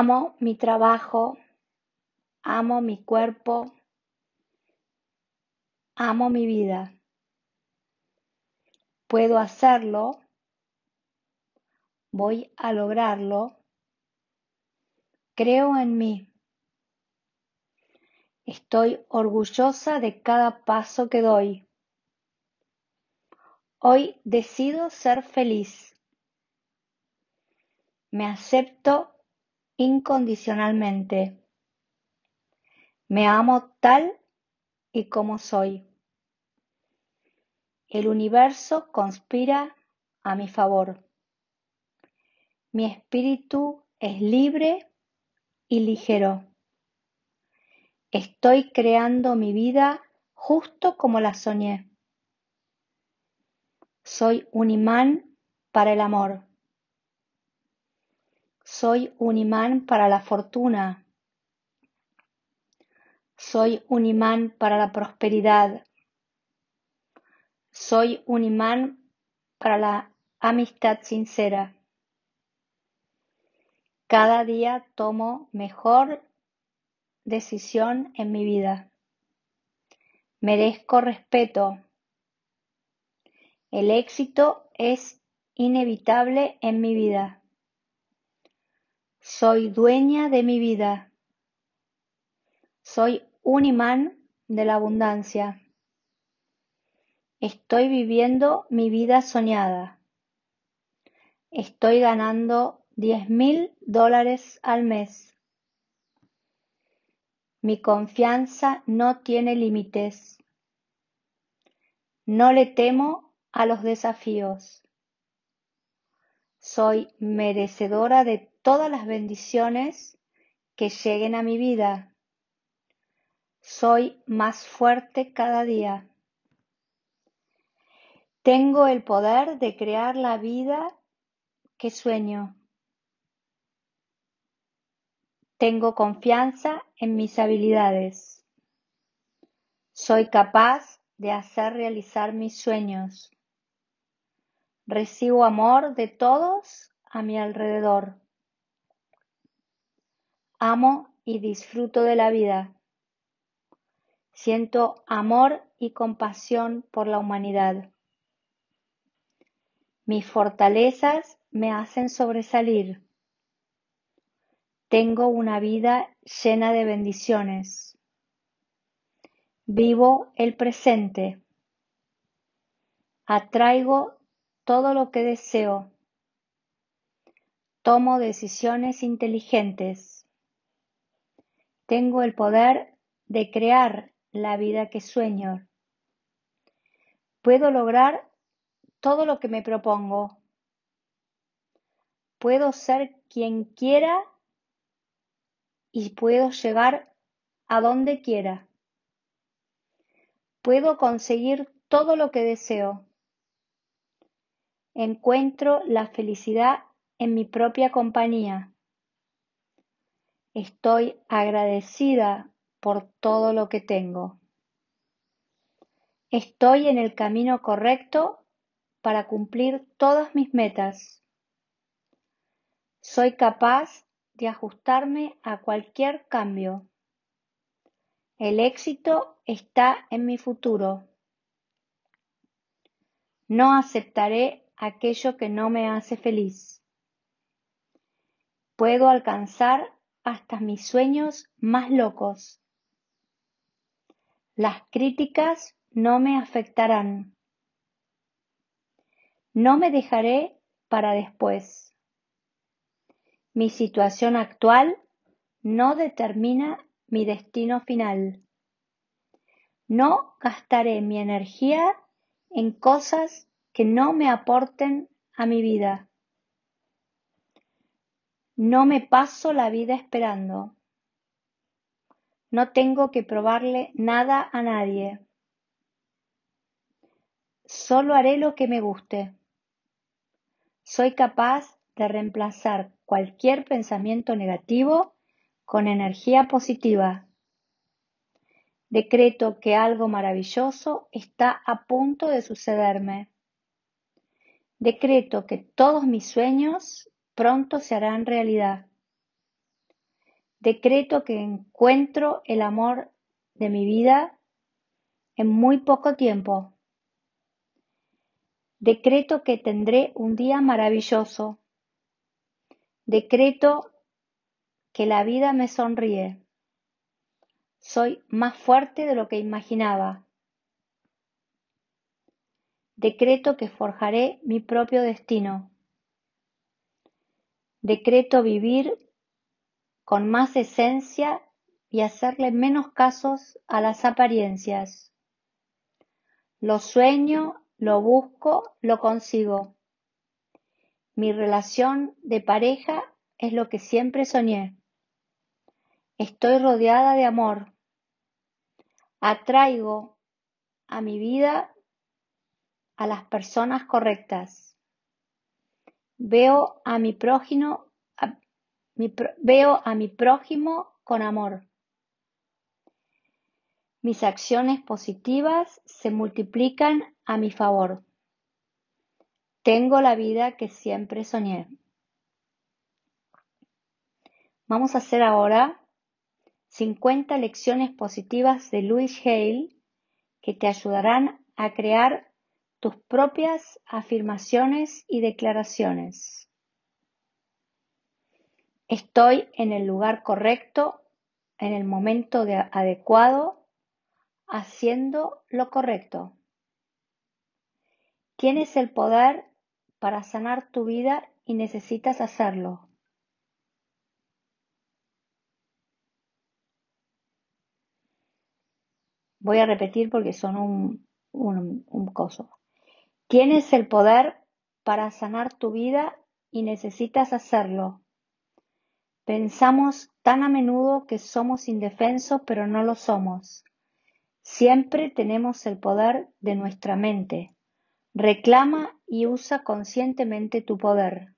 Amo mi trabajo, amo mi cuerpo, amo mi vida. Puedo hacerlo, voy a lograrlo, creo en mí. Estoy orgullosa de cada paso que doy. Hoy decido ser feliz. Me acepto incondicionalmente. Me amo tal y como soy. El universo conspira a mi favor. Mi espíritu es libre y ligero. Estoy creando mi vida justo como la soñé. Soy un imán para el amor. Soy un imán para la fortuna. Soy un imán para la prosperidad. Soy un imán para la amistad sincera. Cada día tomo mejor decisión en mi vida. Merezco respeto. El éxito es inevitable en mi vida. Soy dueña de mi vida. Soy un imán de la abundancia. Estoy viviendo mi vida soñada. Estoy ganando diez mil dólares al mes. Mi confianza no tiene límites. No le temo a los desafíos. Soy merecedora de todas las bendiciones que lleguen a mi vida. Soy más fuerte cada día. Tengo el poder de crear la vida que sueño. Tengo confianza en mis habilidades. Soy capaz de hacer realizar mis sueños. Recibo amor de todos a mi alrededor. Amo y disfruto de la vida. Siento amor y compasión por la humanidad. Mis fortalezas me hacen sobresalir. Tengo una vida llena de bendiciones. Vivo el presente. Atraigo todo lo que deseo. Tomo decisiones inteligentes tengo el poder de crear la vida que sueño. Puedo lograr todo lo que me propongo. Puedo ser quien quiera y puedo llegar a donde quiera. Puedo conseguir todo lo que deseo. Encuentro la felicidad en mi propia compañía. Estoy agradecida por todo lo que tengo. Estoy en el camino correcto para cumplir todas mis metas. Soy capaz de ajustarme a cualquier cambio. El éxito está en mi futuro. No aceptaré aquello que no me hace feliz. Puedo alcanzar hasta mis sueños más locos. Las críticas no me afectarán. No me dejaré para después. Mi situación actual no determina mi destino final. No gastaré mi energía en cosas que no me aporten a mi vida. No me paso la vida esperando. No tengo que probarle nada a nadie. Solo haré lo que me guste. Soy capaz de reemplazar cualquier pensamiento negativo con energía positiva. Decreto que algo maravilloso está a punto de sucederme. Decreto que todos mis sueños pronto se harán realidad. Decreto que encuentro el amor de mi vida en muy poco tiempo. Decreto que tendré un día maravilloso. Decreto que la vida me sonríe. Soy más fuerte de lo que imaginaba. Decreto que forjaré mi propio destino. Decreto vivir con más esencia y hacerle menos casos a las apariencias. Lo sueño, lo busco, lo consigo. Mi relación de pareja es lo que siempre soñé. Estoy rodeada de amor. Atraigo a mi vida a las personas correctas. Veo a mi prójimo, veo a mi prójimo con amor. Mis acciones positivas se multiplican a mi favor. Tengo la vida que siempre soñé. Vamos a hacer ahora 50 lecciones positivas de Louis Hale que te ayudarán a crear tus propias afirmaciones y declaraciones. Estoy en el lugar correcto, en el momento adecuado, haciendo lo correcto. Tienes el poder para sanar tu vida y necesitas hacerlo. Voy a repetir porque son un, un, un coso. Tienes el poder para sanar tu vida y necesitas hacerlo. Pensamos tan a menudo que somos indefensos, pero no lo somos. Siempre tenemos el poder de nuestra mente. Reclama y usa conscientemente tu poder.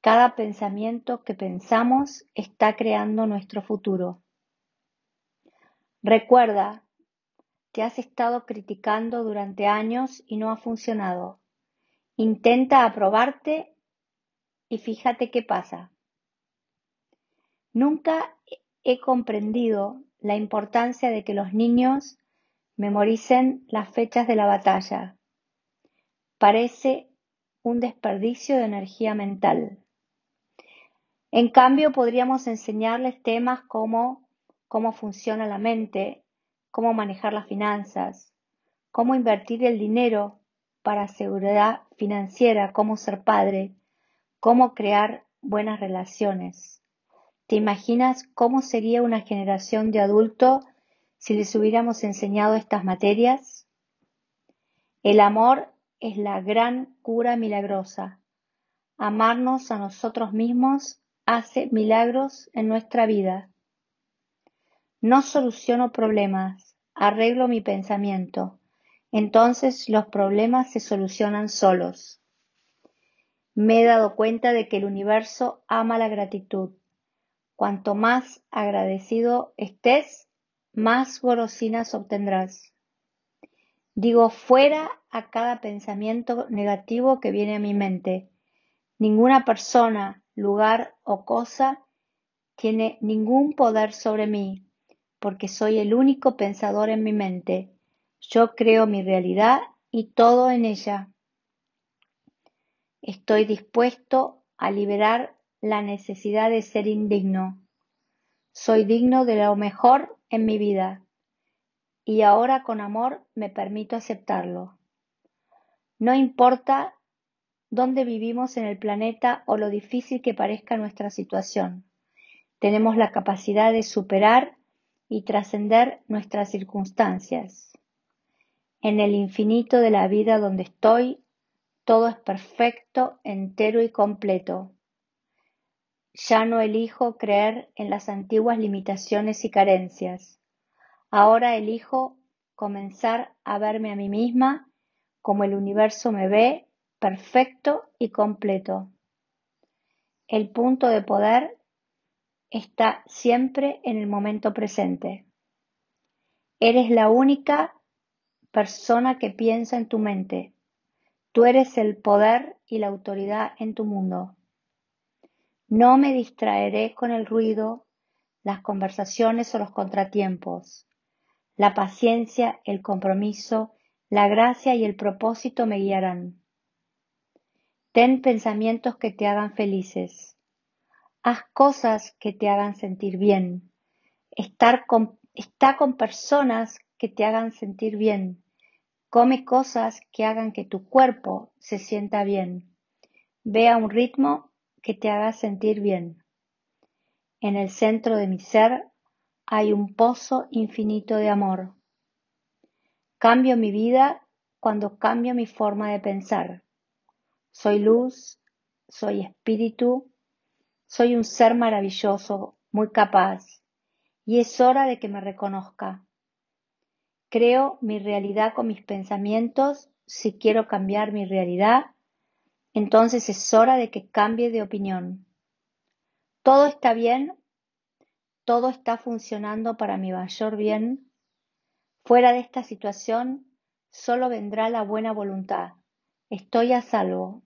Cada pensamiento que pensamos está creando nuestro futuro. Recuerda te has estado criticando durante años y no ha funcionado. Intenta aprobarte y fíjate qué pasa. Nunca he comprendido la importancia de que los niños memoricen las fechas de la batalla. Parece un desperdicio de energía mental. En cambio, podríamos enseñarles temas como cómo funciona la mente, cómo manejar las finanzas, cómo invertir el dinero para seguridad financiera, cómo ser padre, cómo crear buenas relaciones. ¿Te imaginas cómo sería una generación de adultos si les hubiéramos enseñado estas materias? El amor es la gran cura milagrosa. Amarnos a nosotros mismos hace milagros en nuestra vida. No soluciono problemas, arreglo mi pensamiento. Entonces los problemas se solucionan solos. Me he dado cuenta de que el universo ama la gratitud. Cuanto más agradecido estés, más golosinas obtendrás. Digo fuera a cada pensamiento negativo que viene a mi mente. Ninguna persona, lugar o cosa tiene ningún poder sobre mí porque soy el único pensador en mi mente. Yo creo mi realidad y todo en ella. Estoy dispuesto a liberar la necesidad de ser indigno. Soy digno de lo mejor en mi vida y ahora con amor me permito aceptarlo. No importa dónde vivimos en el planeta o lo difícil que parezca nuestra situación, tenemos la capacidad de superar y trascender nuestras circunstancias. En el infinito de la vida donde estoy, todo es perfecto, entero y completo. Ya no elijo creer en las antiguas limitaciones y carencias. Ahora elijo comenzar a verme a mí misma como el universo me ve, perfecto y completo. El punto de poder está siempre en el momento presente. Eres la única persona que piensa en tu mente. Tú eres el poder y la autoridad en tu mundo. No me distraeré con el ruido, las conversaciones o los contratiempos. La paciencia, el compromiso, la gracia y el propósito me guiarán. Ten pensamientos que te hagan felices. Haz cosas que te hagan sentir bien. Estar con, está con personas que te hagan sentir bien. Come cosas que hagan que tu cuerpo se sienta bien. Ve a un ritmo que te haga sentir bien. En el centro de mi ser hay un pozo infinito de amor. Cambio mi vida cuando cambio mi forma de pensar. Soy luz, soy espíritu, soy un ser maravilloso, muy capaz, y es hora de que me reconozca. Creo mi realidad con mis pensamientos. Si quiero cambiar mi realidad, entonces es hora de que cambie de opinión. Todo está bien, todo está funcionando para mi mayor bien. Fuera de esta situación solo vendrá la buena voluntad. Estoy a salvo.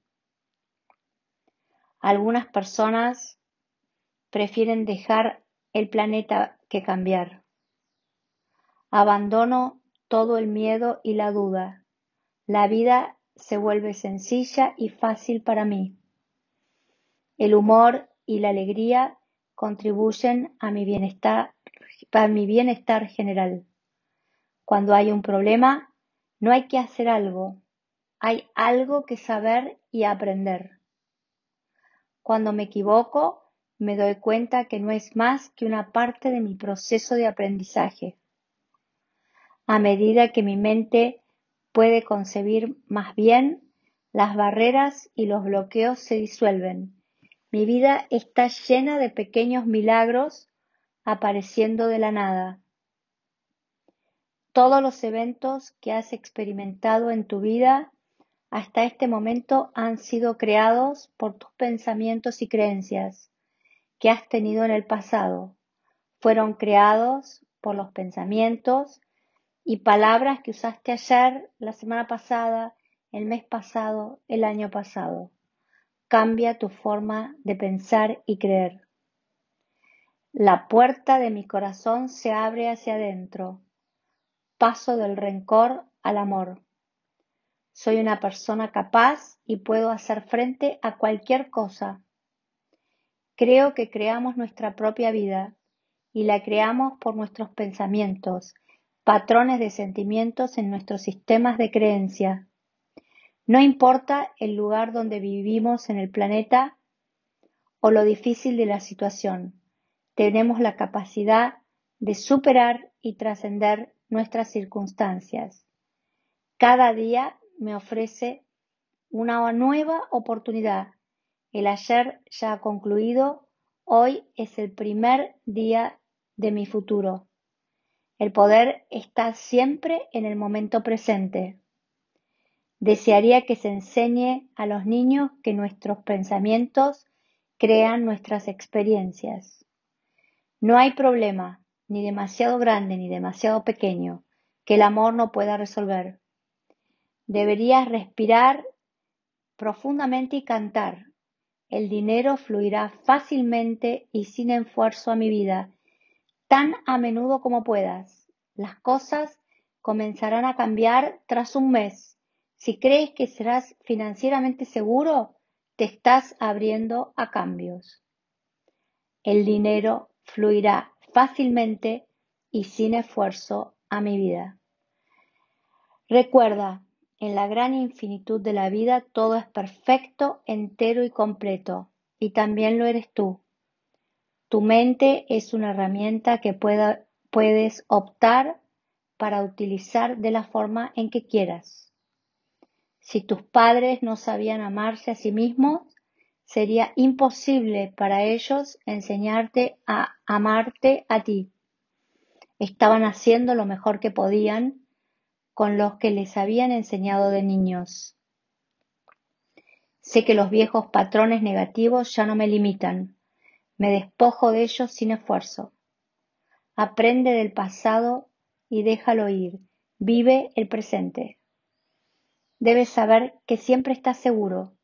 Algunas personas prefieren dejar el planeta que cambiar. Abandono todo el miedo y la duda. La vida se vuelve sencilla y fácil para mí. El humor y la alegría contribuyen a mi bienestar, mi bienestar general. Cuando hay un problema, no hay que hacer algo, hay algo que saber y aprender. Cuando me equivoco, me doy cuenta que no es más que una parte de mi proceso de aprendizaje. A medida que mi mente puede concebir más bien, las barreras y los bloqueos se disuelven. Mi vida está llena de pequeños milagros apareciendo de la nada. Todos los eventos que has experimentado en tu vida hasta este momento han sido creados por tus pensamientos y creencias que has tenido en el pasado. Fueron creados por los pensamientos y palabras que usaste ayer, la semana pasada, el mes pasado, el año pasado. Cambia tu forma de pensar y creer. La puerta de mi corazón se abre hacia adentro. Paso del rencor al amor. Soy una persona capaz y puedo hacer frente a cualquier cosa. Creo que creamos nuestra propia vida y la creamos por nuestros pensamientos, patrones de sentimientos en nuestros sistemas de creencia. No importa el lugar donde vivimos en el planeta o lo difícil de la situación, tenemos la capacidad de superar y trascender nuestras circunstancias. Cada día me ofrece una nueva oportunidad. El ayer ya ha concluido, hoy es el primer día de mi futuro. El poder está siempre en el momento presente. Desearía que se enseñe a los niños que nuestros pensamientos crean nuestras experiencias. No hay problema, ni demasiado grande ni demasiado pequeño, que el amor no pueda resolver. Deberías respirar profundamente y cantar. El dinero fluirá fácilmente y sin esfuerzo a mi vida, tan a menudo como puedas. Las cosas comenzarán a cambiar tras un mes. Si crees que serás financieramente seguro, te estás abriendo a cambios. El dinero fluirá fácilmente y sin esfuerzo a mi vida. Recuerda, en la gran infinitud de la vida todo es perfecto, entero y completo, y también lo eres tú. Tu mente es una herramienta que puedes optar para utilizar de la forma en que quieras. Si tus padres no sabían amarse a sí mismos, sería imposible para ellos enseñarte a amarte a ti. Estaban haciendo lo mejor que podían con los que les habían enseñado de niños. Sé que los viejos patrones negativos ya no me limitan. Me despojo de ellos sin esfuerzo. Aprende del pasado y déjalo ir. Vive el presente. Debes saber que siempre estás seguro,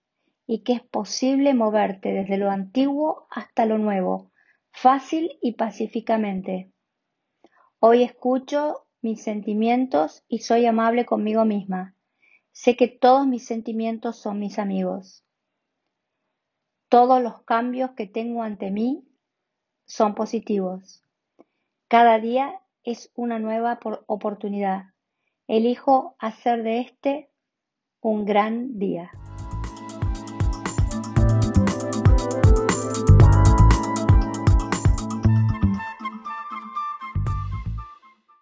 y que es posible moverte desde lo antiguo hasta lo nuevo, fácil y pacíficamente. Hoy escucho mis sentimientos y soy amable conmigo misma. Sé que todos mis sentimientos son mis amigos. Todos los cambios que tengo ante mí son positivos. Cada día es una nueva oportunidad. Elijo hacer de este un gran día.